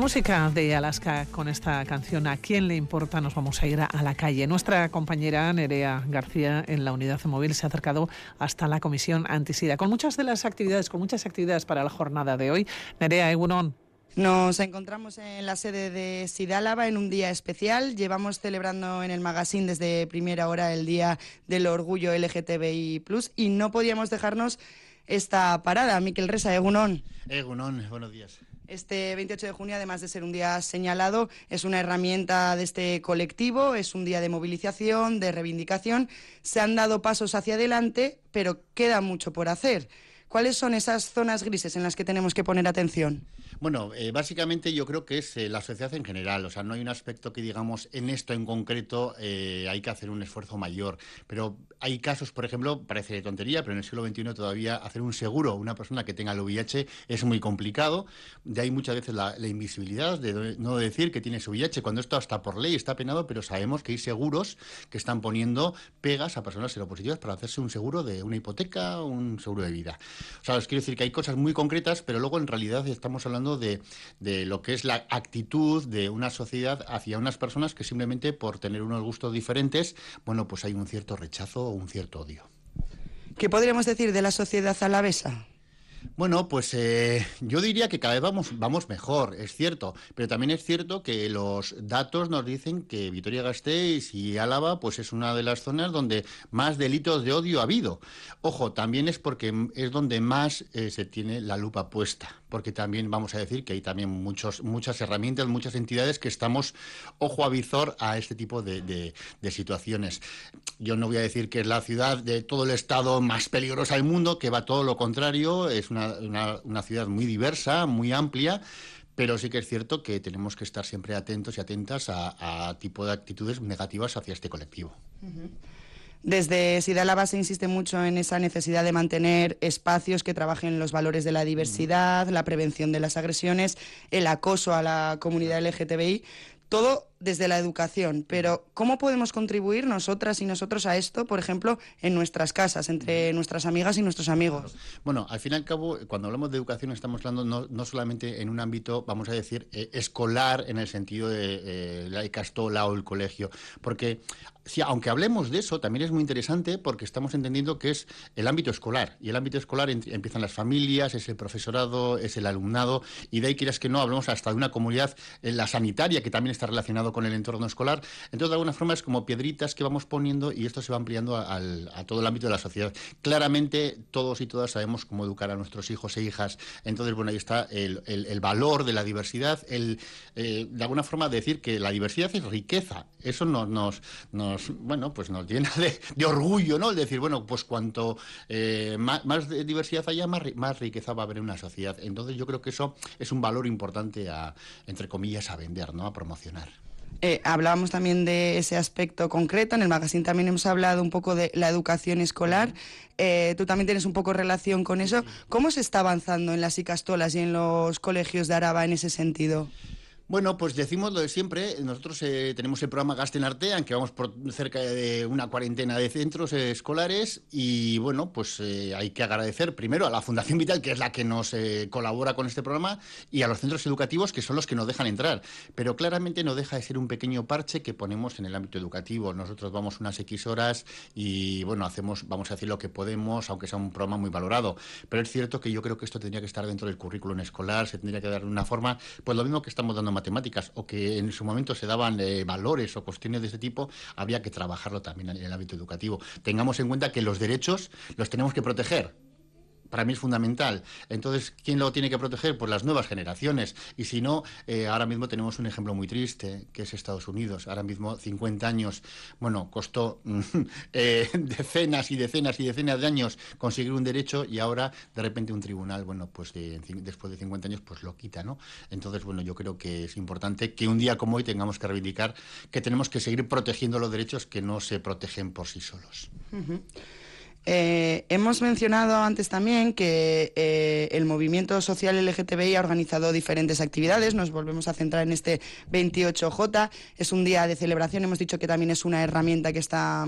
música de Alaska con esta canción ¿A quién le importa? Nos vamos a ir a, la calle. Nuestra compañera Nerea García en la unidad móvil se ha acercado hasta la comisión antisida con muchas de las actividades, con muchas actividades para la jornada de hoy. Nerea Egunon. Nos encontramos en la sede de Sidálava en un día especial. Llevamos celebrando en el magazine desde primera hora el Día del Orgullo LGTBI+, y no podíamos dejarnos esta parada. Miquel Resa, Egunon. Egunon, buenos días. Este 28 de junio, además de ser un día señalado, es una herramienta de este colectivo, es un día de movilización, de reivindicación. Se han dado pasos hacia adelante, pero queda mucho por hacer. ¿Cuáles son esas zonas grises en las que tenemos que poner atención? Bueno, eh, básicamente yo creo que es eh, la sociedad en general. O sea, no hay un aspecto que digamos en esto en concreto eh, hay que hacer un esfuerzo mayor. Pero hay casos, por ejemplo, parece tontería, pero en el siglo XXI todavía hacer un seguro a una persona que tenga el VIH es muy complicado. De ahí muchas veces la, invisibilidad de no decir que tiene su VIH, cuando esto hasta por ley está penado, pero sabemos que hay seguros que están poniendo pegas a personas seropositivas para hacerse un seguro de una hipoteca un seguro de vida. O sea, os quiero decir que hay cosas muy concretas, pero luego en realidad estamos hablando de, de lo que es la actitud de una sociedad hacia unas personas que simplemente por tener unos gustos diferentes, bueno, pues hay un cierto rechazo o un cierto odio. ¿Qué podríamos decir de la sociedad alavesa? Bueno, pues eh, yo diría que cada vez vamos, vamos mejor, es cierto, pero también es cierto que los datos nos dicen que Vitoria-Gasteiz y Álava pues es una de las zonas donde más delitos de odio ha habido. Ojo, también es porque es donde más eh, se tiene la lupa puesta, porque también vamos a decir que hay también muchos, muchas herramientas, muchas entidades que estamos ojo a visor a este tipo de, de situaciones. Yo no voy a decir que es la ciudad de todo el estado más peligrosa del mundo, que va todo lo contrario, es una, ciudad muy diversa, muy amplia, pero sí que es cierto que tenemos que estar siempre atentos y atentas a, tipo de actitudes negativas hacia este colectivo. Desde SIDA la base insiste mucho en esa necesidad de mantener espacios que trabajen los valores de la diversidad, la prevención de las agresiones, el acoso a la comunidad LGTBI. Todo desde la educación, pero ¿cómo podemos contribuir nosotras y nosotros a esto, por ejemplo, en nuestras casas, entre nuestras amigas y nuestros amigos? Bueno, al fin y al cabo, cuando hablamos de educación estamos hablando no, solamente en un ámbito, vamos a decir, eh, escolar en el sentido de eh, la castola o el colegio, porque si, aunque hablemos de eso, también es muy interesante porque estamos entendiendo que es el ámbito escolar, y el ámbito escolar empiezan las familias, es el profesorado, es el alumnado, y de ahí quieras que no, hablamos hasta de una comunidad, eh, la sanitaria, que también está relacionado con el entorno escolar. Entonces, de alguna forma es como piedritas que vamos poniendo y esto se va ampliando a, todo el ámbito de la sociedad. Claramente, todos y todas sabemos cómo educar a nuestros hijos e hijas. Entonces, bueno, ahí está el, valor de la diversidad, el, eh, de alguna forma decir que la diversidad es riqueza. Eso nos, nos, nos bueno, pues nos llena de, orgullo, ¿no? El decir, bueno, pues cuanto eh, más, diversidad haya, más, más riqueza va a haber en una sociedad. Entonces, yo creo que eso es un valor importante a, entre comillas, a vender, ¿no? A promocionar. Eh, hablábamos también de ese aspecto concreto, en el magazine también hemos hablado un poco de la educación escolar, eh, tú también tienes un poco relación con eso. ¿Cómo se está avanzando en las icastolas y en los colegios de Araba en ese sentido? Bueno, pues decimos lo de siempre. Nosotros eh, tenemos el programa Gasten Artean, que vamos por cerca de una cuarentena de centros escolares. Y bueno, pues eh, hay que agradecer primero a la Fundación Vital, que es la que nos eh, colabora con este programa, y a los centros educativos, que son los que nos dejan entrar. Pero claramente no deja de ser un pequeño parche que ponemos en el ámbito educativo. Nosotros vamos unas X horas y bueno, hacemos, vamos a decir lo que podemos, aunque sea un programa muy valorado. Pero es cierto que yo creo que esto tendría que estar dentro del currículum escolar, se tendría que dar una forma, pues lo mismo que estamos dando matemáticas o que en su momento se daban eh, valores o cuestiones de ese tipo, había que trabajarlo también en el ámbito educativo. Tengamos en cuenta que los derechos los tenemos que proteger para mí es fundamental. Entonces, ¿quién lo tiene que proteger? Pues las nuevas generaciones. Y si no, eh, ahora mismo tenemos un ejemplo muy triste, que es Estados Unidos. Ahora mismo, 50 años, bueno, costó eh, decenas y decenas y decenas de años conseguir un derecho y ahora, de repente, un tribunal, bueno, pues después de 50 años, pues lo quita, ¿no? Entonces, bueno, yo creo que es importante que un día como hoy tengamos que reivindicar que tenemos que seguir protegiendo los derechos que no se protegen por sí solos. Eh, hemos mencionado antes también que eh, el movimiento social LGTBI ha organizado diferentes actividades. Nos volvemos a centrar en este 28J. Es un día de celebración. Hemos dicho que también es una herramienta que está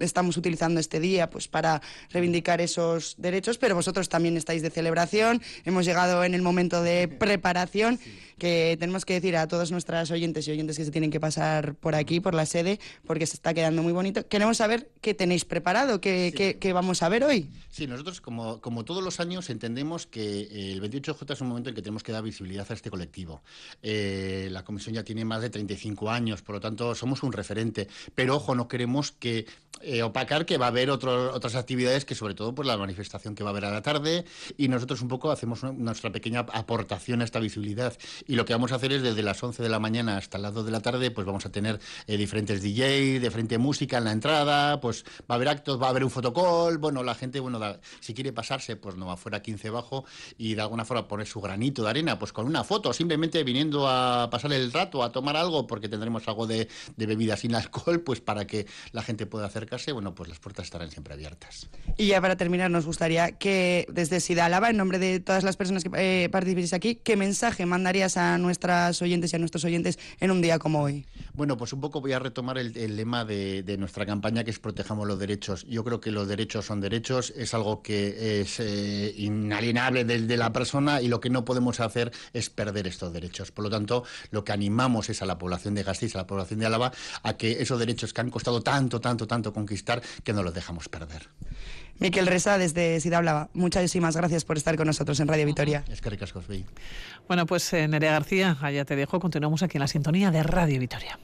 estamos utilizando este día pues para reivindicar esos derechos, pero vosotros también estáis de celebración. Hemos llegado en el momento de preparación que tenemos que decir a todos nuestras oyentes y oyentes que se tienen que pasar por aquí, por la sede, porque se está quedando muy bonito. Queremos saber qué tenéis preparado, qué, qué, vamos a ver hoy. Sí, nosotros como, como todos los años entendemos que el 28J es un momento en que tenemos que dar visibilidad a este colectivo. Eh, la comisión ya tiene más de 35 años, por lo tanto somos un referente, pero ojo, no queremos que eh, opacar que va a haber otras actividades que sobre todo pues la manifestación que va a haber a la tarde y nosotros un poco hacemos nuestra pequeña aportación a esta visibilidad y lo que vamos a hacer es desde las 11 de la mañana hasta las 2 de la tarde pues vamos a tener eh, diferentes DJ, diferente música en la entrada, pues va a haber actos, va a haber un fotocall, bueno, la gente, bueno, si quiere pasarse pues no va fuera 15 bajo y de alguna forma poner su granito de arena pues con una foto, simplemente viniendo a pasar el rato, a tomar algo porque tendremos algo de, de bebida sin alcohol pues para que la gente pueda hacer bueno, pues las puertas estarán siempre abiertas. Y ya para terminar, nos gustaría que desde Sidalaba, en nombre de todas las personas que eh, participéis aquí, ¿qué mensaje mandarías a nuestras oyentes y a nuestros oyentes en un día como hoy? Bueno, pues un poco voy a retomar el, lema de, nuestra campaña, que es protejamos los derechos. Yo creo que los derechos son derechos, es algo que es eh, inalienable de, la persona y lo que no podemos hacer es perder estos derechos. Por lo tanto, lo que animamos es a la población de Gasteiz, a la población de Álava, a que esos derechos que han costado tanto, tanto, tanto conquistar, que no los dejamos perder. Miquel Resa, desde Sida Hablaba, muchísimas gracias por estar con nosotros en Radio Vitoria. Es que ricas Bueno, pues eh, Nerea García, allá te dejo. Continuamos aquí en la sintonía de Radio Vitoria.